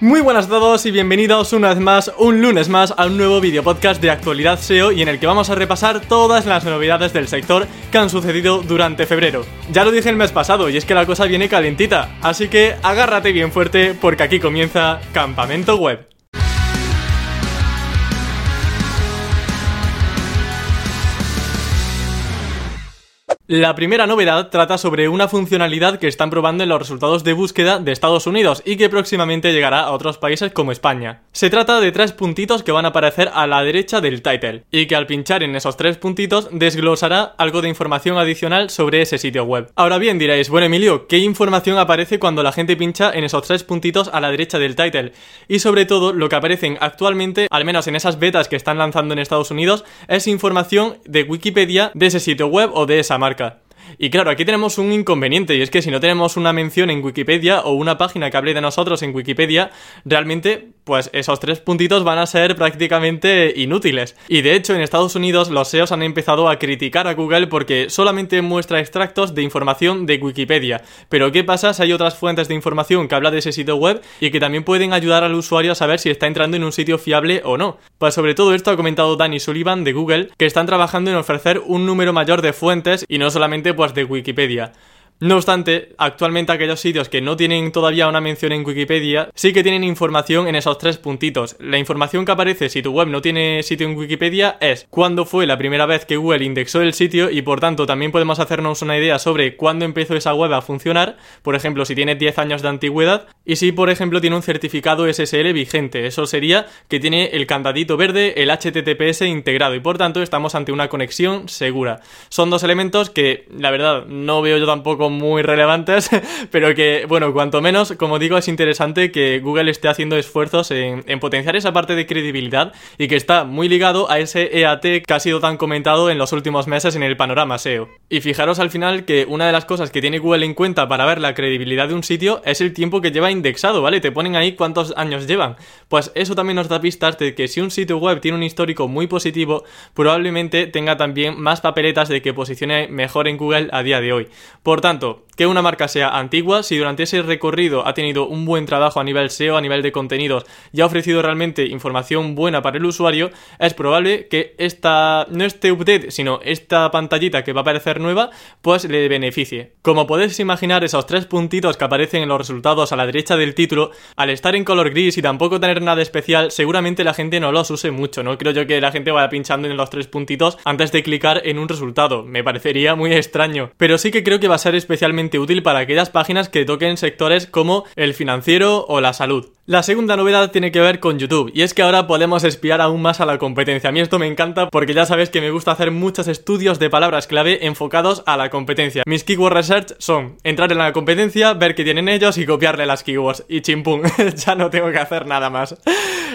Muy buenas a todos y bienvenidos una vez más, un lunes más, a un nuevo video podcast de actualidad SEO y en el que vamos a repasar todas las novedades del sector que han sucedido durante febrero. Ya lo dije el mes pasado y es que la cosa viene calentita, así que agárrate bien fuerte porque aquí comienza Campamento Web. La primera novedad trata sobre una funcionalidad que están probando en los resultados de búsqueda de Estados Unidos y que próximamente llegará a otros países como España. Se trata de tres puntitos que van a aparecer a la derecha del title y que al pinchar en esos tres puntitos desglosará algo de información adicional sobre ese sitio web. Ahora bien diréis, bueno Emilio, ¿qué información aparece cuando la gente pincha en esos tres puntitos a la derecha del title? Y sobre todo lo que aparecen actualmente, al menos en esas betas que están lanzando en Estados Unidos, es información de Wikipedia de ese sitio web o de esa marca y claro, aquí tenemos un inconveniente y es que si no tenemos una mención en Wikipedia o una página que hable de nosotros en Wikipedia, realmente pues esos tres puntitos van a ser prácticamente inútiles. Y de hecho en Estados Unidos los SEOs han empezado a criticar a Google porque solamente muestra extractos de información de Wikipedia. Pero ¿qué pasa si hay otras fuentes de información que habla de ese sitio web y que también pueden ayudar al usuario a saber si está entrando en un sitio fiable o no? Pues sobre todo esto ha comentado Danny Sullivan de Google que están trabajando en ofrecer un número mayor de fuentes y no solamente pues de Wikipedia. No obstante, actualmente aquellos sitios que no tienen todavía una mención en Wikipedia sí que tienen información en esos tres puntitos. La información que aparece si tu web no tiene sitio en Wikipedia es cuándo fue la primera vez que Google indexó el sitio y por tanto también podemos hacernos una idea sobre cuándo empezó esa web a funcionar, por ejemplo si tiene 10 años de antigüedad y si por ejemplo tiene un certificado SSL vigente, eso sería que tiene el candadito verde, el HTTPS integrado y por tanto estamos ante una conexión segura. Son dos elementos que la verdad no veo yo tampoco muy relevantes, pero que, bueno, cuanto menos, como digo, es interesante que Google esté haciendo esfuerzos en, potenciar esa parte de credibilidad y que está muy ligado a ese EAT que ha sido tan comentado en los últimos meses en el panorama SEO. Y fijaros al final que una de las cosas que tiene Google en cuenta para ver la credibilidad de un sitio es el tiempo que lleva indexado, ¿vale? Te ponen ahí cuántos años llevan. Pues eso también nos da pistas de que si un sitio web tiene un histórico muy positivo, probablemente tenga también más papeletas de que posicione mejor en Google a día de hoy. Por tanto, tanto, que una marca sea antigua, si durante ese recorrido ha tenido un buen trabajo a nivel SEO, a nivel de contenidos y ha ofrecido realmente información buena para el usuario, es probable que esta, no este update, sino esta pantallita que va a aparecer nueva, pues le beneficie. Como podéis imaginar, esos tres puntitos que aparecen en los resultados a la derecha del título, al estar en color gris y tampoco tener nada especial, seguramente la gente no los use mucho, no creo yo que la gente vaya pinchando en los tres puntitos antes de clicar en un resultado, me parecería muy extraño, pero sí que creo que va a ser especialmente útil para aquellas páginas que toquen sectores como el financiero o la salud. La segunda novedad tiene que ver con YouTube, y es que ahora podemos espiar aún más a la competencia. A mí esto me encanta porque ya sabes que me gusta hacer muchos estudios de palabras clave enfocados a la competencia. Mis keyword research son entrar en la competencia, ver qué tienen ellos y copiarle las keywords. Y chimpum, ya no tengo que hacer nada más.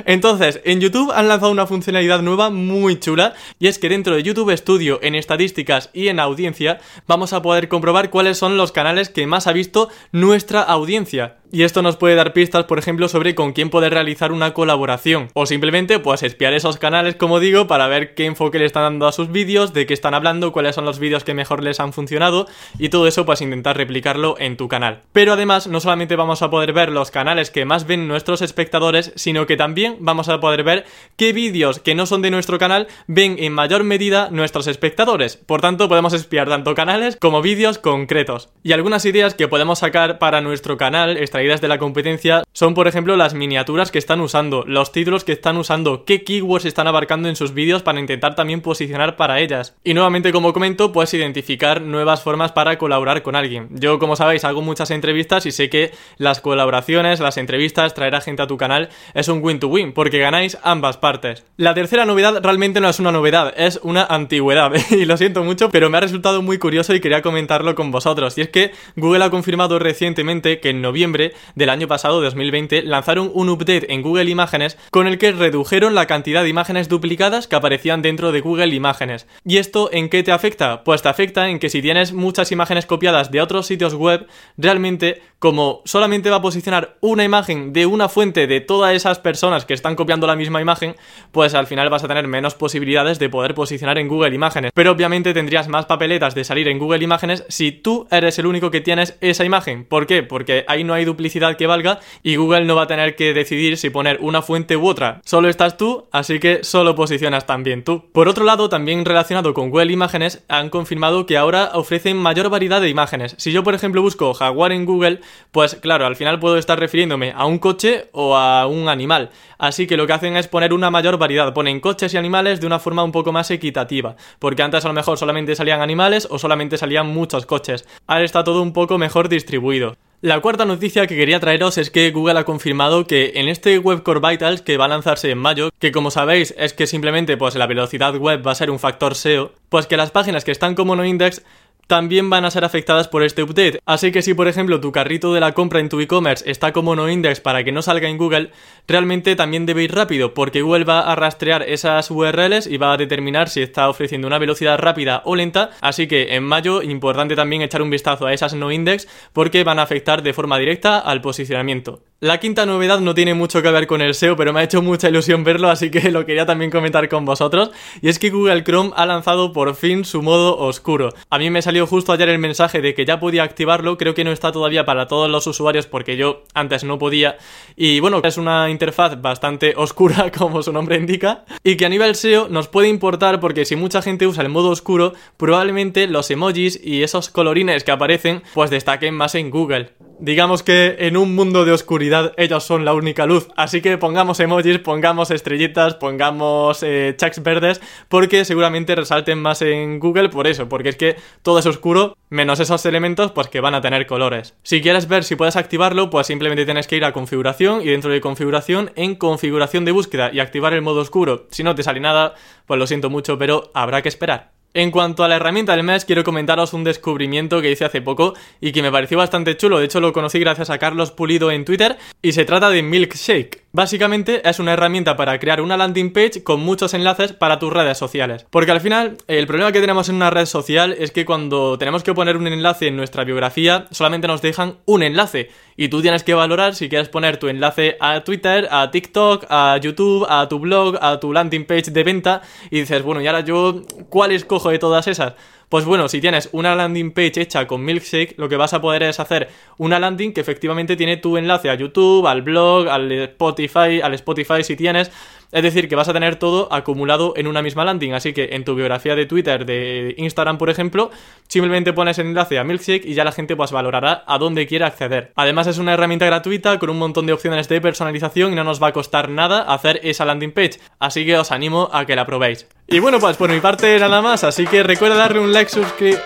Entonces, en YouTube han lanzado una funcionalidad nueva muy chula, y es que dentro de YouTube Studio, en estadísticas y en audiencia, vamos a poder comprobar cuáles son los canales que más ha visto nuestra audiencia. Y esto nos puede dar pistas, por ejemplo, sobre con quién poder realizar una colaboración. O simplemente, pues, espiar esos canales, como digo, para ver qué enfoque le están dando a sus vídeos, de qué están hablando, cuáles son los vídeos que mejor les han funcionado, y todo eso, pues, intentar replicarlo en tu canal. Pero además, no solamente vamos a poder ver los canales que más ven nuestros espectadores, sino que también vamos a poder ver qué vídeos que no son de nuestro canal ven en mayor medida nuestros espectadores. Por tanto, podemos espiar tanto canales como vídeos concretos. Y algunas ideas que podemos sacar para nuestro canal, de la competencia son, por ejemplo, las miniaturas que están usando, los títulos que están usando, qué keywords están abarcando en sus vídeos para intentar también posicionar para ellas. Y nuevamente, como comento, puedes identificar nuevas formas para colaborar con alguien. Yo, como sabéis, hago muchas entrevistas y sé que las colaboraciones, las entrevistas, traer a gente a tu canal es un win-to-win, porque ganáis ambas partes. La tercera novedad realmente no es una novedad, es una antigüedad. y lo siento mucho, pero me ha resultado muy curioso y quería comentarlo con vosotros. Y es que Google ha confirmado recientemente que en noviembre del año pasado, 2020, lanzaron un update en Google Imágenes con el que redujeron la cantidad de imágenes duplicadas que aparecían dentro de Google Imágenes. ¿Y esto en qué te afecta? Pues te afecta en que si tienes muchas imágenes copiadas de otros sitios web, realmente como solamente va a posicionar una imagen de una fuente de todas esas personas que están copiando la misma imagen, pues al final vas a tener menos posibilidades de poder posicionar en Google Imágenes. Pero obviamente tendrías más papeletas de salir en Google Imágenes si tú eres el único que tienes esa imagen. ¿Por qué? Porque ahí no hay duplicidad que valga y Google no va a tener que decidir si poner una fuente u otra. Solo estás tú, así que solo posicionas también tú. Por otro lado, también relacionado con Google Imágenes, han confirmado que ahora ofrecen mayor variedad de imágenes. Si yo, por ejemplo, busco jaguar en Google, pues claro, al final puedo estar refiriéndome a un coche o a un animal. Así que lo que hacen es poner una mayor variedad. Ponen coches y animales de una forma un poco más equitativa. Porque antes a lo mejor solamente salían animales o solamente salían muchos coches. Ahora está todo un poco mejor distribuido. La cuarta noticia que quería traeros es que Google ha confirmado que en este Web Core Vitals que va a lanzarse en mayo, que como sabéis es que simplemente pues la velocidad web va a ser un factor SEO, pues que las páginas que están como no index también van a ser afectadas por este update. Así que si por ejemplo tu carrito de la compra en tu e-commerce está como no index para que no salga en Google, realmente también debe ir rápido porque Google va a rastrear esas URLs y va a determinar si está ofreciendo una velocidad rápida o lenta. Así que en mayo importante también echar un vistazo a esas no index porque van a afectar de forma directa al posicionamiento. La quinta novedad no tiene mucho que ver con el SEO, pero me ha hecho mucha ilusión verlo, así que lo quería también comentar con vosotros. Y es que Google Chrome ha lanzado por fin su modo oscuro. A mí me salió justo ayer el mensaje de que ya podía activarlo, creo que no está todavía para todos los usuarios porque yo antes no podía. Y bueno, es una interfaz bastante oscura, como su nombre indica, y que a nivel SEO nos puede importar porque si mucha gente usa el modo oscuro, probablemente los emojis y esos colorines que aparecen pues destaquen más en Google. Digamos que en un mundo de oscuridad ellos son la única luz, así que pongamos emojis, pongamos estrellitas, pongamos eh, checks verdes, porque seguramente resalten más en Google por eso, porque es que todo es oscuro, menos esos elementos pues que van a tener colores. Si quieres ver si puedes activarlo, pues simplemente tienes que ir a configuración y dentro de configuración en configuración de búsqueda y activar el modo oscuro. Si no te sale nada, pues lo siento mucho, pero habrá que esperar. En cuanto a la herramienta del mes, quiero comentaros un descubrimiento que hice hace poco y que me pareció bastante chulo. De hecho, lo conocí gracias a Carlos Pulido en Twitter y se trata de Milkshake. Básicamente es una herramienta para crear una landing page con muchos enlaces para tus redes sociales. Porque al final, el problema que tenemos en una red social es que cuando tenemos que poner un enlace en nuestra biografía, solamente nos dejan un enlace. Y tú tienes que valorar si quieres poner tu enlace a Twitter, a TikTok, a YouTube, a tu blog, a tu landing page de venta. Y dices, bueno, y ahora yo, ¿cuál escojo de todas esas? Pues bueno, si tienes una landing page hecha con Milkshake, lo que vas a poder es hacer una landing que efectivamente tiene tu enlace a YouTube, al blog, al Spotify, al Spotify si tienes. Es decir, que vas a tener todo acumulado en una misma landing. Así que en tu biografía de Twitter, de Instagram, por ejemplo, simplemente pones el enlace a Milkshake y ya la gente pues valorará a dónde quiere acceder. Además es una herramienta gratuita con un montón de opciones de personalización y no nos va a costar nada hacer esa landing page. Así que os animo a que la probéis. Y bueno, pues por mi parte nada más, así que recuerda darle un like, suscribir...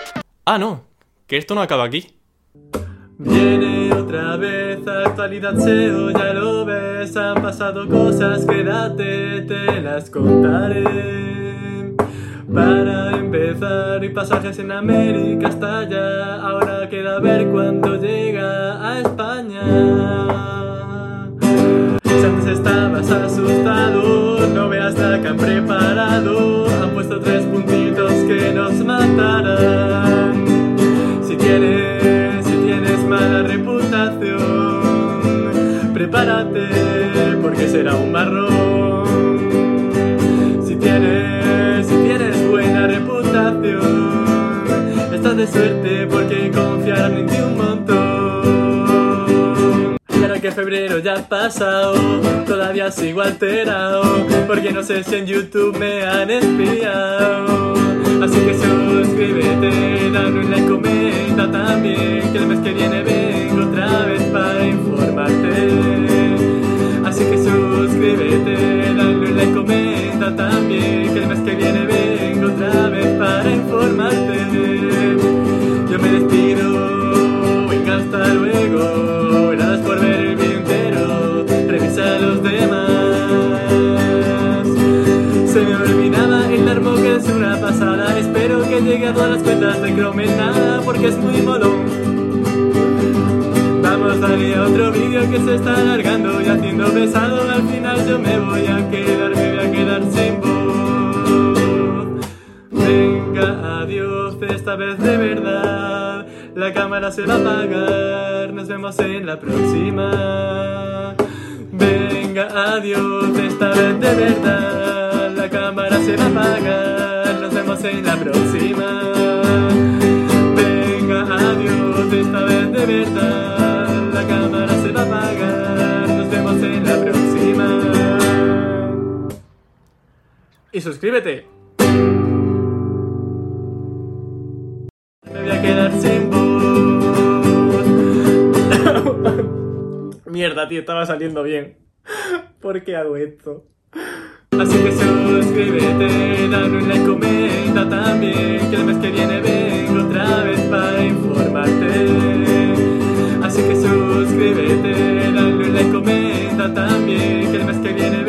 Ah, no, que esto no acaba aquí. Viene otra vez actualidad SEO, ya lo ves, han pasado cosas, quédate, te las contaré. Para empezar, y pasajes en América hasta allá, ahora queda ver cuándo llega a España. Si antes estabas asustado, no veas la que han preparado. Será un marrón. Si tienes, si tienes buena reputación, estás de suerte porque confiarán en ti un montón que febrero ya ha pasado, todavía sigo alterado, porque no sé si en YouTube me han espiado. Así que suscríbete, dale un like, comenta también, que el mes que viene vengo El armo que es una pasada, espero que llegue a todas las cuentas de Chrome en nada, porque es muy molón. Vamos, dale a otro vídeo que se está alargando y haciendo pesado, al final yo me voy a quedar, me voy a quedar sin voz. Venga, adiós, esta vez de verdad. La cámara se va a apagar, nos vemos en la próxima. Venga, adiós, esta vez de verdad. La cámara se va a apagar. Nos vemos en la próxima. Venga, adiós, esta vez de verdad. La cámara se va a apagar. Nos vemos en la próxima. Y suscríbete. Me voy a quedar sin voz. Mierda, tío, estaba saliendo bien. ¿Por qué hago esto? Así que suscríbete, dale un like, comenta también, que el mes que viene vengo otra vez para informarte. Así que suscríbete, dale un like, comenta también, que el mes que viene